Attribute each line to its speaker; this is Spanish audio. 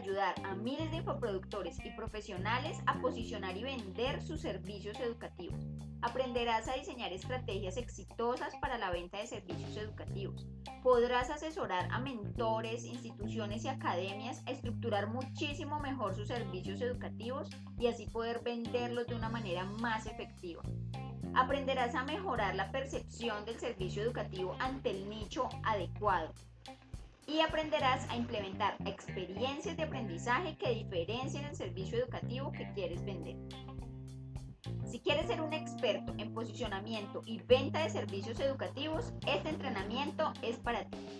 Speaker 1: ayudar a miles de infoproductores y profesionales a posicionar y vender sus servicios educativos. Aprenderás a diseñar estrategias exitosas para la venta de servicios educativos. Podrás asesorar a mentores, instituciones y academias a estructurar muchísimo mejor sus servicios educativos y así poder venderlos de una manera más efectiva. Aprenderás a mejorar la percepción del servicio educativo ante el nicho adecuado y aprenderás a implementar experiencias de aprendizaje que diferencien el servicio educativo que quieres vender. Si quieres ser un experto en posicionamiento y venta de servicios educativos, este entrenamiento es para ti.